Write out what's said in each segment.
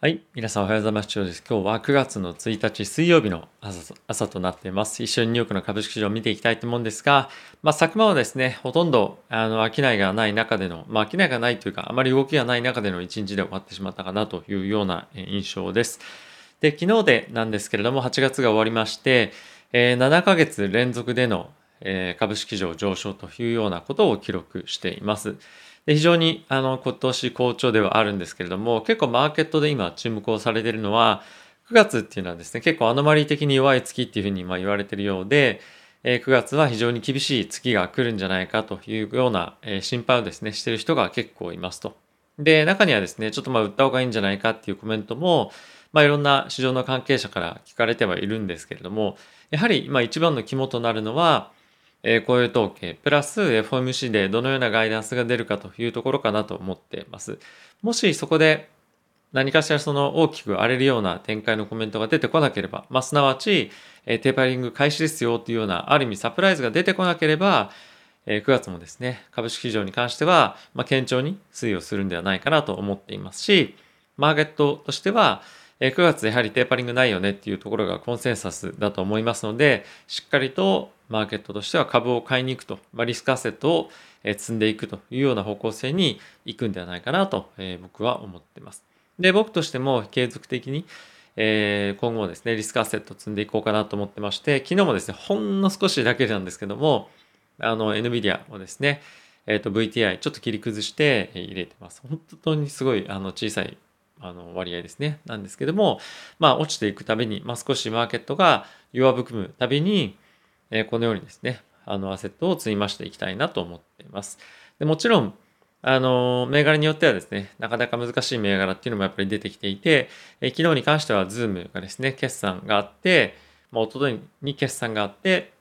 はい。皆さんおはようございます。今日は9月の1日水曜日の朝となっています。一緒にニューヨークの株式市場を見ていきたいと思うんですが、まあ、昨晩はですね、ほとんどあの商いがない中での、まあ、商いがないというか、あまり動きがない中での一日で終わってしまったかなというような印象です。で、昨日でなんですけれども、8月が終わりまして、えー、7ヶ月連続での、えー、株式市場上昇というようなことを記録しています。で非常にあの今年好調ではあるんですけれども、結構マーケットで今注目をされているのは、9月っていうのはですね、結構アノマリー的に弱い月っていうふうにま言われているようで、え9月は非常に厳しい月が来るんじゃないかというような、え心配をですね、してる人が結構いますと。で、中にはですね、ちょっとまあ売った方がいいんじゃないかっていうコメントも、まあいろんな市場の関係者から聞かれてはいるんですけれども、やはりまあ一番の肝となるのは、え雇用統計、プラス FOMC でどのようなガイダンスが出るかというところかなと思っています。もしそこで何かしらその大きく荒れるような展開のコメントが出てこなければ、まあ、すなわち、えテーパリング開始ですよというような、ある意味サプライズが出てこなければ、え9月もですね、株式市場に関しては、まあ、堅調に推移をするんではないかなと思っていますし、マーケットとしては、9月やはりテーパリングないよねっていうところがコンセンサスだと思いますので、しっかりとマーケットとしては株を買いに行くと、まあ、リスクアセットを積んでいくというような方向性に行くんではないかなと、え僕は思っています。で、僕としても継続的に、え今後もですね、リスクアセット積んでいこうかなと思ってまして、昨日もですね、ほんの少しだけなんですけども、あの、NVIDIA をですね、えっ、ー、と、VTI ちょっと切り崩して入れてます。本当にすごいあの小さいあの割合ですね。なんですけども、まあ落ちていくたびに、まあ少しマーケットが弱含むたびに、え、このようにですね、あのアセットを積み増していきたいなと思っています。でもちろん、あの、銘柄によってはですね、なかなか難しい銘柄っていうのもやっぱり出てきていて、え、昨日に関してはズームがですね、決算があって、まあ、一昨日に決算があって、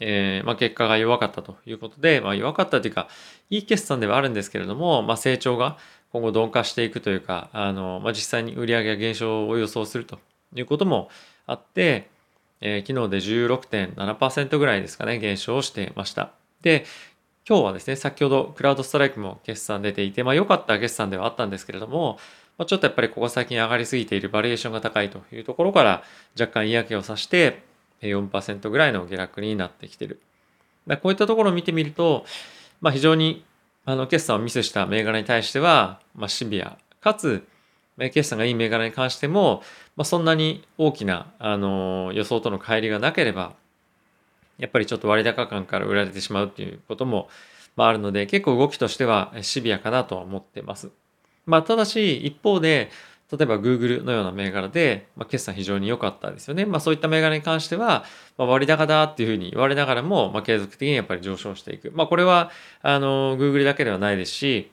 えー、まあ、結果が弱かったということで、まあ、弱かったというか、いい決算ではあるんですけれども、まあ、成長が今後鈍化していくというか、あの、まあ、実際に売上が減少を予想するということもあって、えー、昨日で16.7%ぐらいですかね、減少していました。で、今日はですね、先ほどクラウドストライクも決算出ていて、まあ良かった決算ではあったんですけれども、まあ、ちょっとやっぱりここ最近上がりすぎているバリエーションが高いというところから若干嫌気をさして4%ぐらいの下落になってきている。こういったところを見てみると、まあ、非常にあの決算をミスした銘柄に対しては、まあ、シビアかつ決算がいい銘柄に関しても、まあ、そんなに大きなあの予想との乖離がなければやっぱりちょっと割高感から売られてしまうっていうことも、まあ、あるので結構動きとしてはシビアかなとは思ってます。まあ、ただし一方で例えば Google のような銘柄で、まあ、決算非常に良かったですよね。まあそういった銘柄に関しては、まあ、割高だっていうふうに言われながらも、まあ、継続的にやっぱり上昇していく。まあこれは、あの、Google だけではないですし、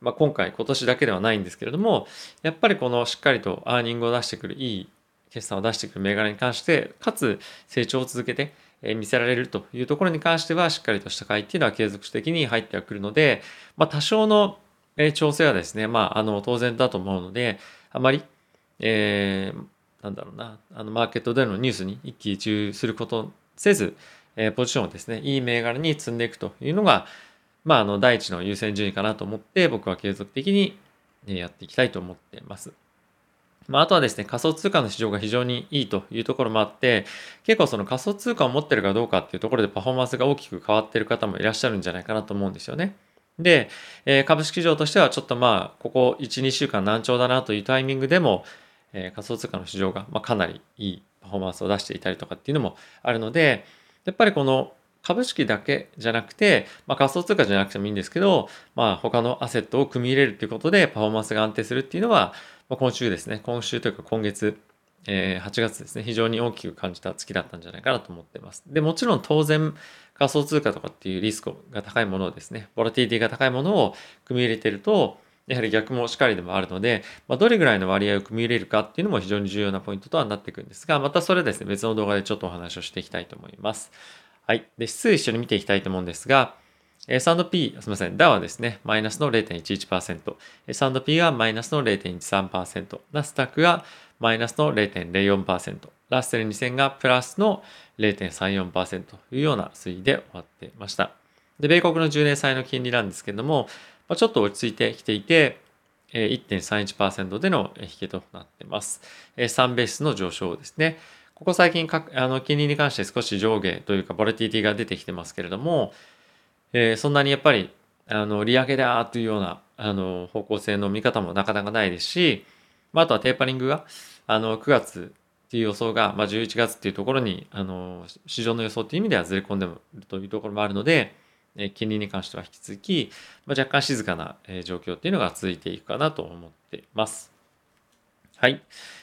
まあ今回、今年だけではないんですけれども、やっぱりこのしっかりとアーニングを出してくる、いい決算を出してくる銘柄に関して、かつ成長を続けて、見せられるというところに関しては、しっかりとした買いっていうのは継続的に入ってはくるので、まあ多少の調整はですね、まああの当然だと思うので、あまり、えー、なんだろうな、あのマーケットでのニュースに一喜一憂することせず、えー、ポジションをですね、いい銘柄に積んでいくというのが、まあ、あの、第一の優先順位かなと思って、僕は継続的にやっていきたいと思っています。まあ、あとはですね、仮想通貨の市場が非常にいいというところもあって、結構その仮想通貨を持ってるかどうかっていうところでパフォーマンスが大きく変わってる方もいらっしゃるんじゃないかなと思うんですよね。で、えー、株式市場としてはちょっとまあ、ここ1、2週間難聴だなというタイミングでも、えー、仮想通貨の市場が、まあ、かなりいいパフォーマンスを出していたりとかっていうのもあるので、やっぱりこの株式だけじゃなくて、まあ、仮想通貨じゃなくてもいいんですけど、まあ、他のアセットを組み入れるということでパフォーマンスが安定するっていうのは、まあ、今週ですね、今週というか今月、えー、8月ですね、非常に大きく感じた月だったんじゃないかなと思ってます。で、もちろん当然、仮想通貨とかっていうリスクが高いものをですね、ボラティティが高いものを組み入れてると、やはり逆もしかりでもあるので、まあ、どれぐらいの割合を組み入れるかっていうのも非常に重要なポイントとはなってくるんですが、またそれですね、別の動画でちょっとお話をしていきたいと思います。はい。で、指数一緒に見ていきたいと思うんですが、S&P、すみません、ダウはですね、マイナスの0.11%、S&P がマイナスの0.13%、ナスタックがマイナスの0.04%、ラッセル2000がプラスの0.34%というような推移で終わっていました。で、米国の10年債の金利なんですけれども、まあ、ちょっと落ち着いてきていて、1.31%での引けとなっています。3ベースの上昇ですね。ここ最近かあの金利に関して少し上下というかボラティティが出てきてますけれども、えー、そんなにやっぱりあの利上げだというようなあの方向性の見方もなかなかないですし、まあ、あとはテーパリングがあの9月っていう予想が、まあ、11月っていうところにあの市場の予想っていう意味ではずれ込んでるというところもあるので、え金利に関しては引き続き、まあ、若干静かな、状況っていうのが続いていくかなと思っています。はい。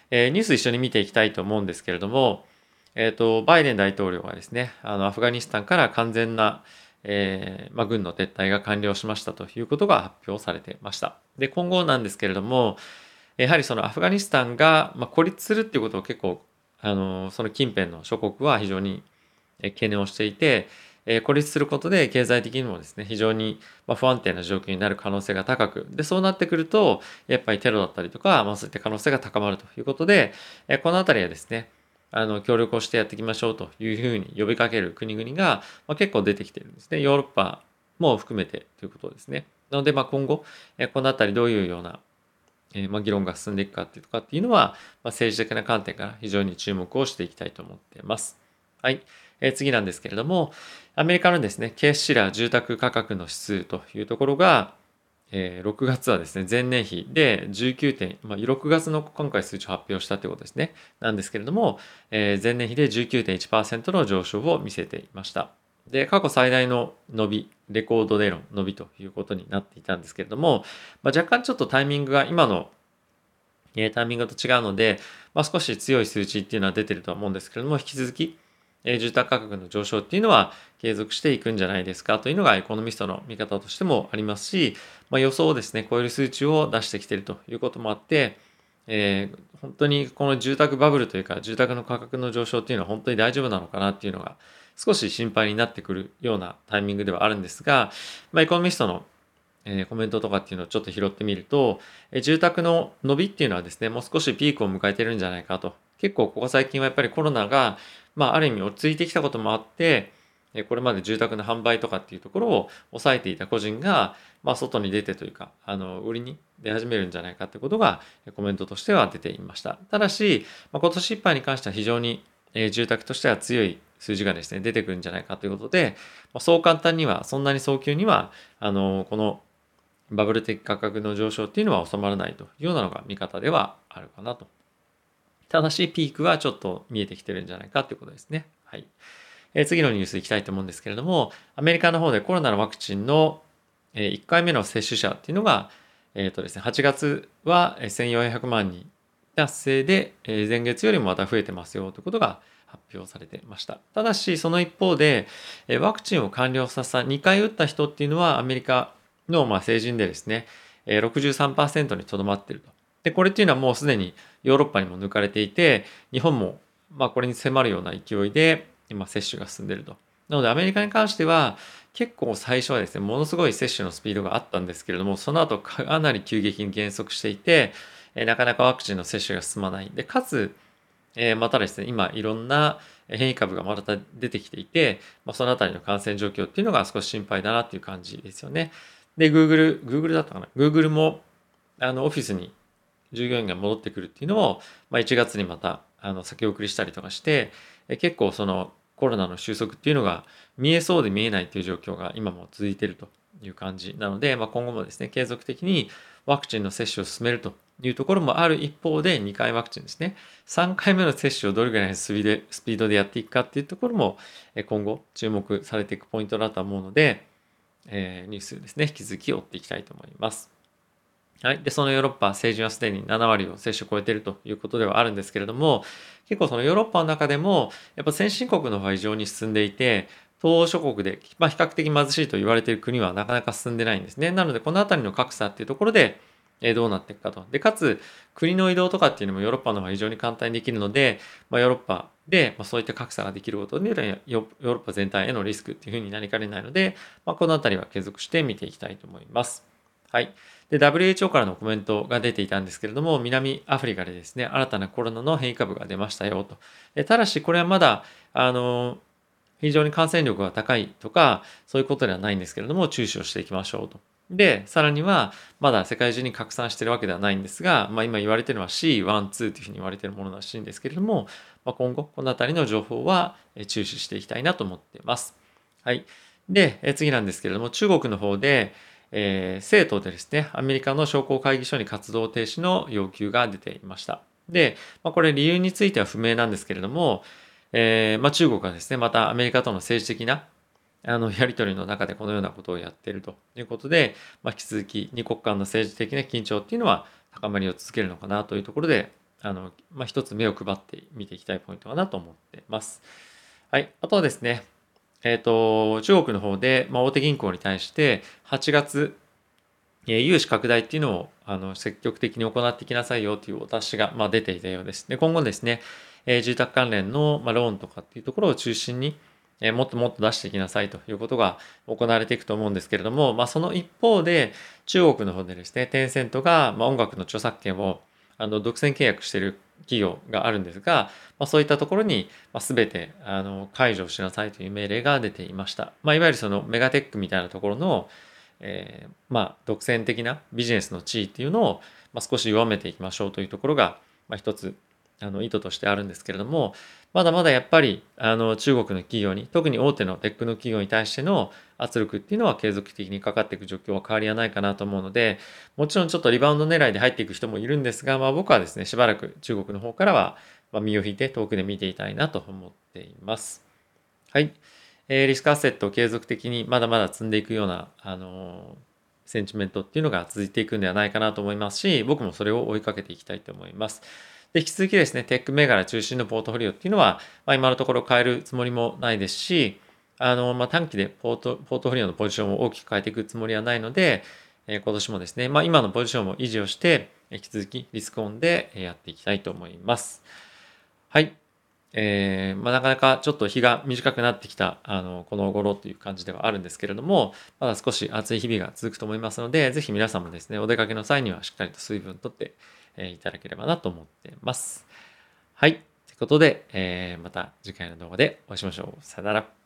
えー、ニュース一緒に見ていきたいと思うんですけれども、えっ、ー、と、バイデン大統領はですね、あの、アフガニスタンから完全な、えー、まあ、軍の撤退が完了しましたということが発表されてました。で、今後なんですけれども、やはりそのアフガニスタンが、まあ、孤立するっていうことを結構、あの、その近辺の諸国は非常に懸念をしていて、え孤立することで経済的にもですね、非常に不安定な状況になる可能性が高く、で、そうなってくると、やっぱりテロだったりとか、まあそういった可能性が高まるということで、えこのあたりはですね、あの、協力をしてやっていきましょうというふうに呼びかける国々が、ま、結構出てきてるんですね。ヨーロッパも含めてということですね。なので、まあ今後、えこのあたりどういうようなえまあ、議論が進んでいくかっていうとかっていうのは、まあ、政治的な観点から非常に注目をしていきたいと思っています。はい。えー、次なんですけれども、アメリカのですね、ケースシラー住宅価格の指数というところが、えー、6月はですね、前年比で19点、まあ、6月の今回数値を発表したということですね、なんですけれども、えー、前年比で19.1%の上昇を見せていました。で、過去最大の伸び、レコードでの伸びということになっていたんですけれども、まあ、若干ちょっとタイミングが今のタイミングと違うので、まあ、少し強い数値っていうのは出てるとは思うんですけれども、引き続き住宅価格の上昇っていうのは継続していくんじゃないですかというのがエコノミストの見方としてもありますし、まあ、予想をですね、超える数値を出してきているということもあって、えー、本当にこの住宅バブルというか住宅の価格の上昇っていうのは本当に大丈夫なのかなっていうのが少し心配になってくるようなタイミングではあるんですが、まあ、エコノミストのえコメントとかっていうのをちょっと拾ってみると、え住宅の伸びっていうのはですね、もう少しピークを迎えてるんじゃないかと。結構ここ最近はやっぱりコロナがまあ、ある意味落ち着いてきたこともあって、これまで住宅の販売とかっていうところを抑えていた個人が、まあ、外に出てというか、あの、売りに出始めるんじゃないかってことがコメントとしては出ていました。ただし、まあ、今年いっぱいに関しては非常に、え住宅としては強い数字がですね、出てくるんじゃないかということで、まあ、そう簡単には、そんなに早急には、あの、このバブル的価格の上昇っていうのは収まらないというようなのが見方ではあるかなとただし、ピークはちょっと見えてきてるんじゃないかということですね。はい。えー、次のニュースいきたいと思うんですけれども、アメリカの方でコロナのワクチンの1回目の接種者っていうのが、えっ、ー、とですね、8月は1400万人達成で、前月よりもまた増えてますよということが発表されてました。ただし、その一方で、えワクチンを完了させた2回打った人っていうのはアメリカのまあ成人でですね、63%にとどまっていると。で、これっていうのはもうすでにヨーロッパにも抜かれていて、日本もまあこれに迫るような勢いで今接種が進んでいると。なのでアメリカに関しては結構最初はですね、ものすごい接種のスピードがあったんですけれども、その後かなり急激に減速していて、えなかなかワクチンの接種が進まない。で、かつ、えまたですね、今いろんな変異株がまた出てきていて、まあ、そのあたりの感染状況っていうのが少し心配だなっていう感じですよね。で、Google、Google だったかな ?Google もあのオフィスに従業員が戻ってくるっていうのを、まあ、1月にまたあの先送りしたりとかしてえ結構そのコロナの収束っていうのが見えそうで見えないっていう状況が今も続いているという感じなので、まあ、今後もですね継続的にワクチンの接種を進めるというところもある一方で2回ワクチンですね3回目の接種をどれぐらいのスピードでやっていくかっていうところも今後注目されていくポイントだと思うので、えー、ニュースですね引き続き追っていきたいと思います。はい。で、そのヨーロッパ、成人はすでに7割を接種を超えているということではあるんですけれども、結構そのヨーロッパの中でも、やっぱ先進国の方が非常に進んでいて、東欧諸国で、まあ、比較的貧しいと言われている国はなかなか進んでないんですね。なので、このあたりの格差っていうところで、えどうなっていくかと。で、かつ、国の移動とかっていうのもヨーロッパの方が非常に簡単にできるので、まあ、ヨーロッパで、まあ、そういった格差ができることによるヨーロッパ全体へのリスクっていうふうになりかねないので、まあ、このあたりは継続して見ていきたいと思います。はい。で、WHO からのコメントが出ていたんですけれども、南アフリカでですね、新たなコロナの変異株が出ましたよと。ただし、これはまだ、あの、非常に感染力が高いとか、そういうことではないんですけれども、注視をしていきましょうとで、さらには、まだ世界中に拡散してるわけではないんですが、まあ、今言われてるのは C1、2というふうに言われてるものらしいんですけれども、まあ、今後、このあたりの情報は注視していきたいなと思っています。はい。で、次なんですけれども、中国の方で、えー、政党でですね、アメリカの商工会議所に活動停止の要求が出ていました。で、まあ、これ理由については不明なんですけれども、えー、まあ、中国はですね、またアメリカとの政治的なあのやり取りの中でこのようなことをやっているということで、まあ、引き続き二国間の政治的な緊張っていうのは高まりを続けるのかなというところで、あの、まあ、一つ目を配って見ていきたいポイントかなと思っています。はい。あとはですね、えっ、ー、と、中国の方で、まあ、大手銀行に対して8月、え融資拡大っていうのをあの積極的に行ってきなさいよというお達しが、まあ、出ていたようです。で、今後ですね、えー、住宅関連の、まあ、ローンとかっていうところを中心に、えー、もっともっと出していきなさいということが行われていくと思うんですけれども、まあ、その一方で中国の方でですね、テンセントが、まあ、音楽の著作権をあの独占契約している企業があるんですが、まあ、そういったところに、まあ、全てあの解除しなさいという命令が出ていました。まあ、いわゆるそのメガテックみたいなところの、えー、まあ、独占的なビジネスの地位っていうのを、まあ、少し弱めていきましょうというところが、まあ、一つあの意図としてあるんですけれども、まだまだやっぱりあの中国の企業に、特に大手のテックの企業に対しての圧力っていうのは継続的にかかっていく状況は変わりはないかなと思うので、もちろんちょっとリバウンド狙いで入っていく人もいるんですが、まあ僕はですね、しばらく中国の方からは身を引いて遠くで見ていたいなと思っています。はい。えー、リスクアセットを継続的にまだまだ積んでいくような、あのーセンチメントっていうのが続いていくんではないかなと思いますし、僕もそれを追いかけていきたいと思います。で、引き続きですね、テック銘柄中心のポートフォリオっていうのは、まあ、今のところ変えるつもりもないですし、あの、まあ、短期でポート、ポートフォリオのポジションを大きく変えていくつもりはないので、えー、今年もですね、まあ、今のポジションも維持をして、引き続きリスクオンでやっていきたいと思います。はい。えー、まあ、なかなかちょっと日が短くなってきた、あの、この頃という感じではあるんですけれども、まだ少し暑い日々が続くと思いますので、ぜひ皆さんもですね、お出かけの際にはしっかりと水分とって、えいただければなと思っています。はい。ということで、えー、また次回の動画でお会いしましょう。さよなら。